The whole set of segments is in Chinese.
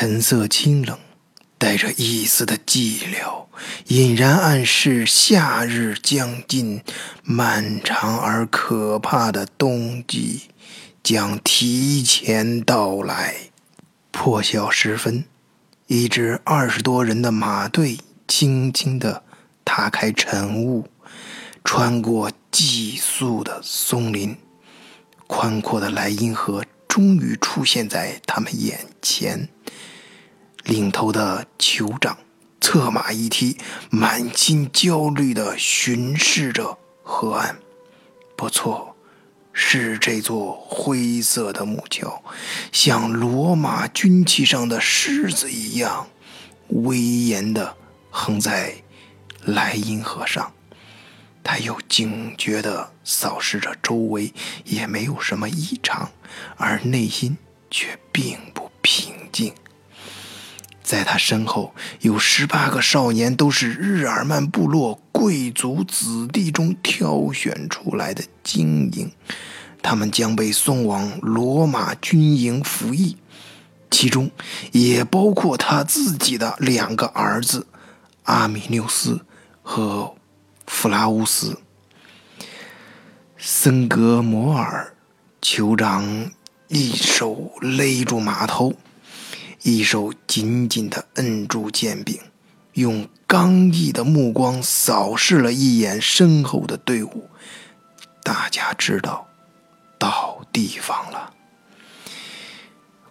神色清冷，带着一丝的寂寥，隐然暗示夏日将近，漫长而可怕的冬季将提前到来。破晓时分，一支二十多人的马队轻轻地踏开晨雾，穿过寄宿的松林，宽阔的莱茵河。终于出现在他们眼前。领头的酋长策马一踢，满心焦虑地巡视着河岸。不错，是这座灰色的木桥，像罗马军旗上的狮子一样，威严地横在莱茵河上。他又警觉地扫视着周围，也没有什么异常，而内心却并不平静。在他身后有十八个少年，都是日耳曼部落贵族子弟中挑选出来的精英，他们将被送往罗马军营服役，其中也包括他自己的两个儿子阿米纽斯和。弗拉乌斯、森格摩尔酋长一手勒住马头，一手紧紧的摁住剑柄，用刚毅的目光扫视了一眼身后的队伍。大家知道，到地方了。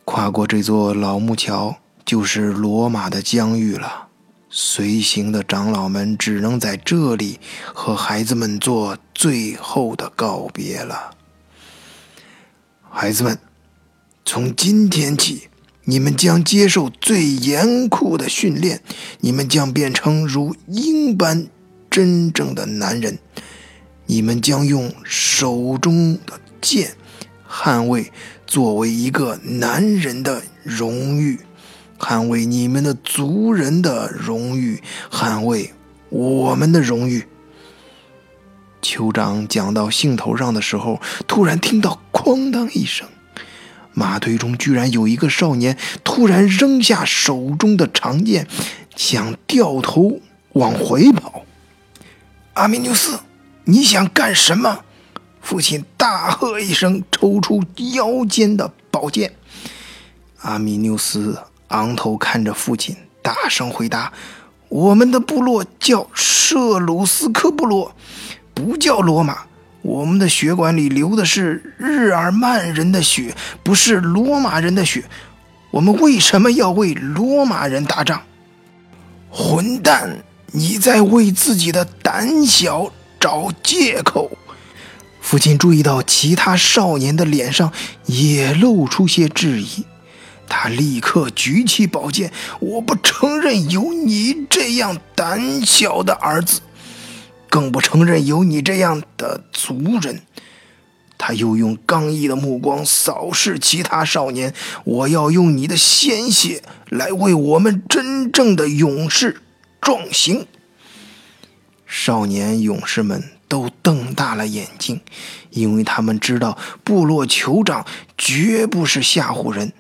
跨过这座老木桥，就是罗马的疆域了。随行的长老们只能在这里和孩子们做最后的告别了。孩子们，从今天起，你们将接受最严酷的训练，你们将变成如鹰般真正的男人，你们将用手中的剑捍卫作为一个男人的荣誉。捍卫你们的族人的荣誉，捍卫我们的荣誉。酋长讲到兴头上的时候，突然听到“哐当”一声，马队中居然有一个少年突然扔下手中的长剑，想掉头往回跑。阿米纽斯，你想干什么？父亲大喝一声，抽出腰间的宝剑。阿米纽斯。昂头看着父亲，大声回答：“我们的部落叫舍鲁斯科部落，不叫罗马。我们的血管里流的是日耳曼人的血，不是罗马人的血。我们为什么要为罗马人打仗？”混蛋！你在为自己的胆小找借口。父亲注意到其他少年的脸上也露出些质疑。他立刻举起宝剑，我不承认有你这样胆小的儿子，更不承认有你这样的族人。他又用刚毅的目光扫视其他少年，我要用你的鲜血来为我们真正的勇士壮行。少年勇士们都瞪大了眼睛，因为他们知道部落酋长绝不是吓唬人。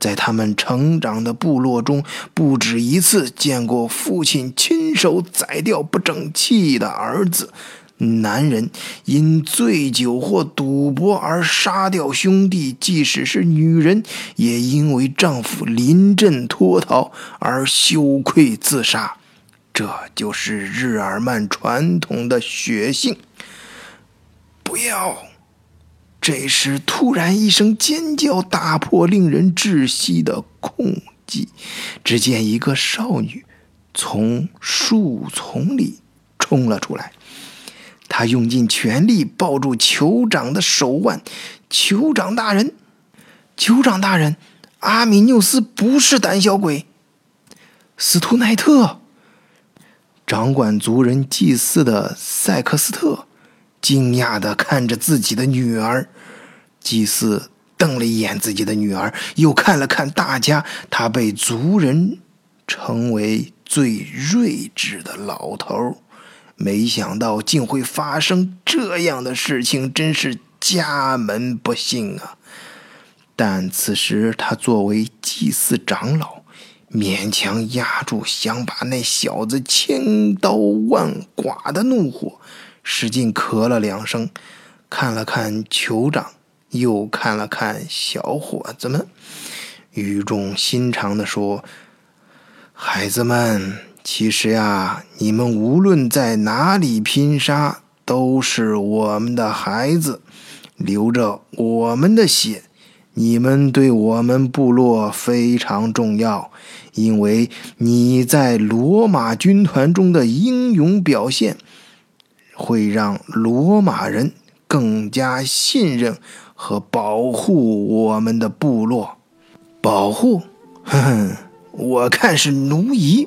在他们成长的部落中，不止一次见过父亲亲手宰掉不争气的儿子。男人因醉酒或赌博而杀掉兄弟，即使是女人，也因为丈夫临阵脱逃而羞愧自杀。这就是日耳曼传统的血性。不要。这时，突然一声尖叫打破令人窒息的空寂。只见一个少女从树丛里冲了出来，她用尽全力抱住酋长的手腕。酋长大人，酋长大人，阿米纽斯不是胆小鬼。斯图奈特，掌管族人祭祀的塞克斯特。惊讶地看着自己的女儿，祭司瞪了一眼自己的女儿，又看了看大家。他被族人称为最睿智的老头，没想到竟会发生这样的事情，真是家门不幸啊！但此时他作为祭祀长老，勉强压住想把那小子千刀万剐的怒火，使劲咳了两声，看了看酋长，又看了看小伙子们，语重心长地说：“孩子们，其实呀，你们无论在哪里拼杀，都是我们的孩子，流着我们的血。”你们对我们部落非常重要，因为你在罗马军团中的英勇表现，会让罗马人更加信任和保护我们的部落。保护？哼哼，我看是奴役。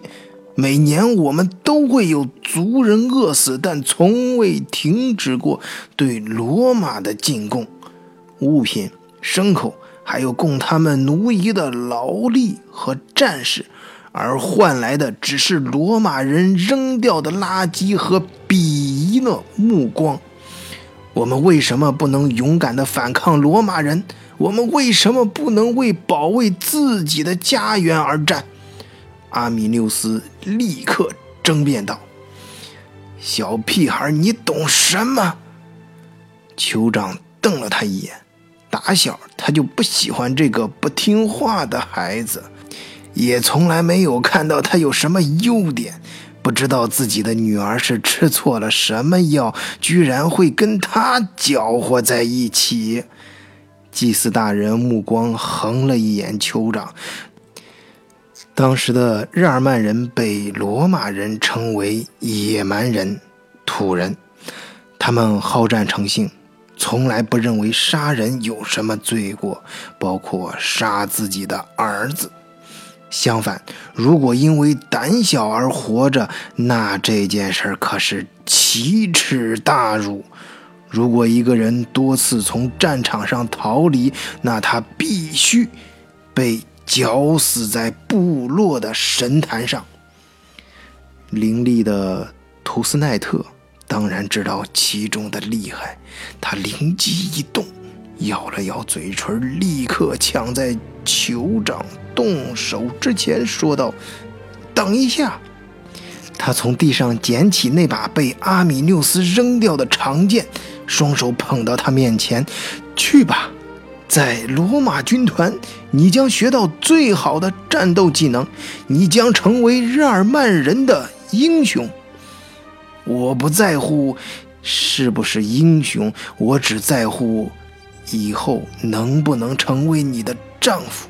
每年我们都会有族人饿死，但从未停止过对罗马的进贡物品。牲口，还有供他们奴役的劳力和战士，而换来的只是罗马人扔掉的垃圾和鄙夷的目光。我们为什么不能勇敢的反抗罗马人？我们为什么不能为保卫自己的家园而战？阿米纽斯立刻争辩道：“小屁孩，你懂什么？”酋长瞪了他一眼。打小他就不喜欢这个不听话的孩子，也从来没有看到他有什么优点。不知道自己的女儿是吃错了什么药，居然会跟他搅和在一起。祭司大人目光横了一眼酋长。当时的日耳曼人被罗马人称为野蛮人、土人，他们好战成性。从来不认为杀人有什么罪过，包括杀自己的儿子。相反，如果因为胆小而活着，那这件事可是奇耻大辱。如果一个人多次从战场上逃离，那他必须被绞死在部落的神坛上。伶俐的图斯奈特。当然知道其中的厉害，他灵机一动，咬了咬嘴唇，立刻抢在酋长动手之前说道：“等一下！”他从地上捡起那把被阿米纽斯扔掉的长剑，双手捧到他面前：“去吧，在罗马军团，你将学到最好的战斗技能，你将成为日耳曼人的英雄。”我不在乎是不是英雄，我只在乎以后能不能成为你的丈夫。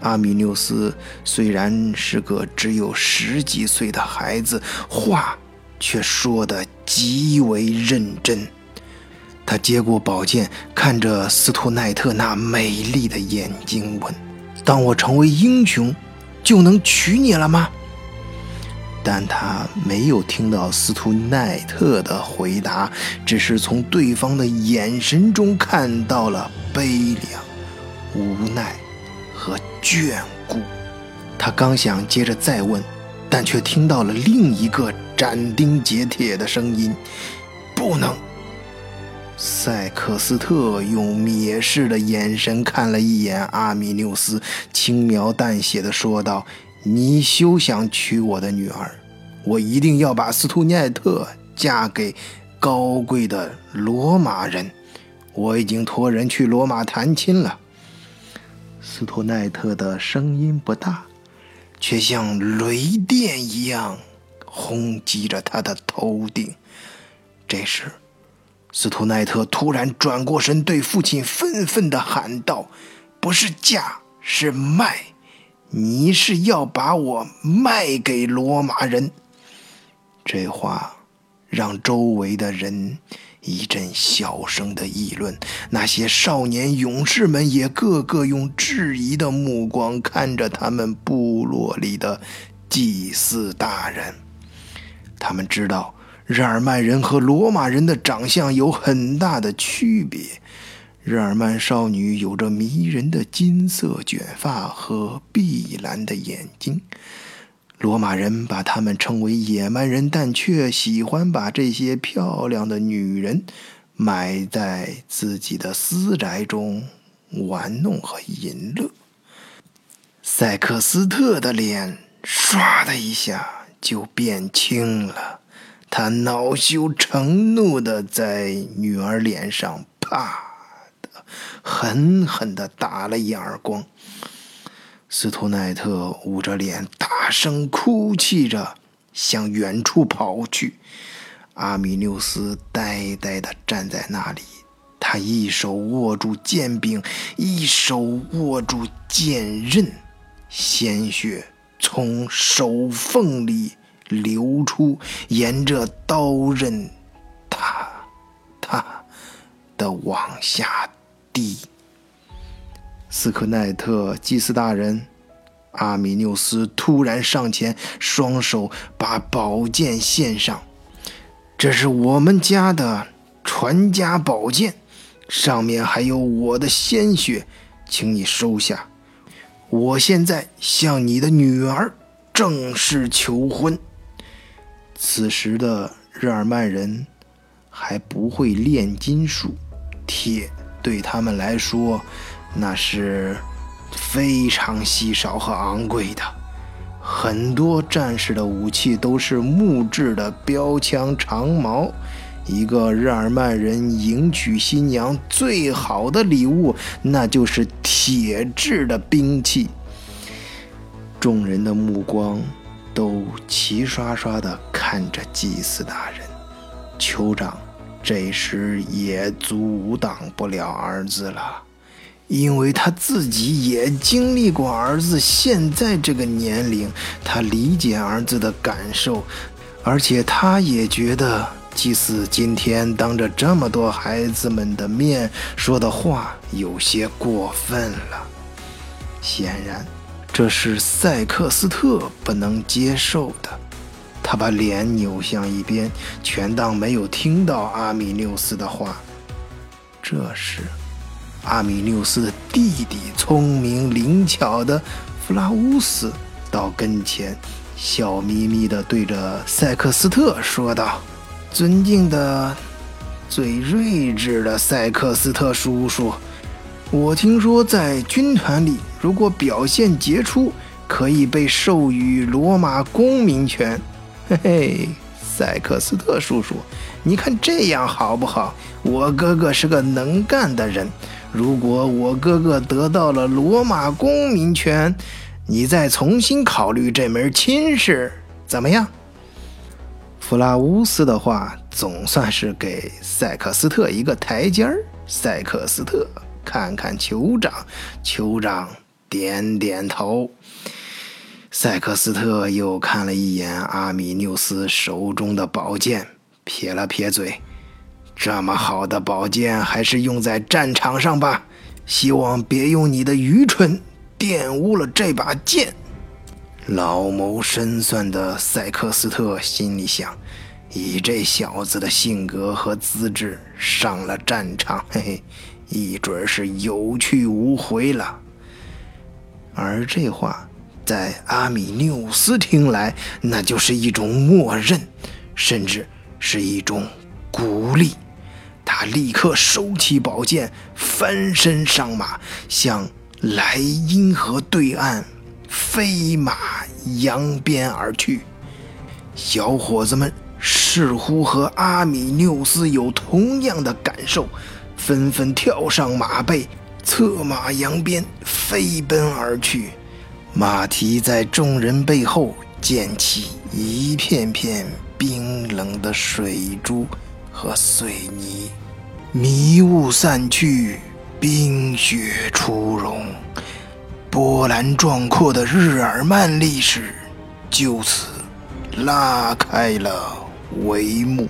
阿米纽斯虽然是个只有十几岁的孩子，话却说得极为认真。他接过宝剑，看着斯图奈特那美丽的眼睛，问：“当我成为英雄，就能娶你了吗？”但他没有听到斯图奈特的回答，只是从对方的眼神中看到了悲凉、无奈和眷顾。他刚想接着再问，但却听到了另一个斩钉截铁的声音：“不能！”塞克斯特用蔑视的眼神看了一眼阿米纽斯，轻描淡写的说道。你休想娶我的女儿！我一定要把斯图奈特嫁给高贵的罗马人。我已经托人去罗马谈亲了。斯图奈特的声音不大，却像雷电一样轰击着他的头顶。这时，斯图奈特突然转过身，对父亲愤愤地喊道：“不是嫁，是卖！”你是要把我卖给罗马人？这话让周围的人一阵小声的议论，那些少年勇士们也个个用质疑的目光看着他们部落里的祭祀大人。他们知道日耳曼人和罗马人的长相有很大的区别。日耳曼少女有着迷人的金色卷发和碧蓝的眼睛，罗马人把他们称为野蛮人，但却喜欢把这些漂亮的女人埋在自己的私宅中玩弄和淫乐。塞克斯特的脸唰的一下就变青了，他恼羞成怒的在女儿脸上啪的狠狠的打了一耳光。斯图奈特捂着脸，大声哭泣着向远处跑去。阿米纽斯呆呆的站在那里，他一手握住剑柄，一手握住剑刃，鲜血从手缝里流出，沿着刀刃，哒哒的往下滴。斯科奈特祭司大人，阿米纽斯突然上前，双手把宝剑献上。这是我们家的传家宝剑，上面还有我的鲜血，请你收下。我现在向你的女儿正式求婚。此时的日耳曼人还不会炼金术，铁对他们来说那是非常稀少和昂贵的。很多战士的武器都是木质的标枪、长矛。一个日耳曼人迎娶新娘最好的礼物，那就是铁制的兵器。众人的目光都齐刷刷地看着祭司大人。酋长这时也阻挡不了儿子了。因为他自己也经历过儿子现在这个年龄，他理解儿子的感受，而且他也觉得祭司今天当着这么多孩子们的面说的话有些过分了。显然，这是塞克斯特不能接受的。他把脸扭向一边，全当没有听到阿米纽斯的话。这时。阿米纽斯的弟弟聪明灵巧的弗拉乌斯到跟前，笑眯眯地对着塞克斯特说道：“尊敬的、最睿智的塞克斯特叔叔，我听说在军团里，如果表现杰出，可以被授予罗马公民权。嘿嘿，塞克斯特叔叔，你看这样好不好？我哥哥是个能干的人。”如果我哥哥得到了罗马公民权，你再重新考虑这门亲事，怎么样？弗拉乌斯的话总算是给塞克斯特一个台阶儿。塞克斯特看看酋长，酋长点点头。塞克斯特又看了一眼阿米纽斯手中的宝剑，撇了撇嘴。这么好的宝剑，还是用在战场上吧。希望别用你的愚蠢玷污了这把剑。老谋深算的塞克斯特心里想：以这小子的性格和资质，上了战场，嘿嘿，一准是有去无回了。而这话在阿米纽斯听来，那就是一种默认，甚至是一种鼓励。他立刻收起宝剑，翻身上马，向莱茵河对岸飞马扬鞭而去。小伙子们似乎和阿米纽斯有同样的感受，纷纷跳上马背，策马扬鞭飞奔而去。马蹄在众人背后溅起一片片冰冷的水珠。和水泥，迷雾散去，冰雪初融，波澜壮阔的日耳曼历史就此拉开了帷幕。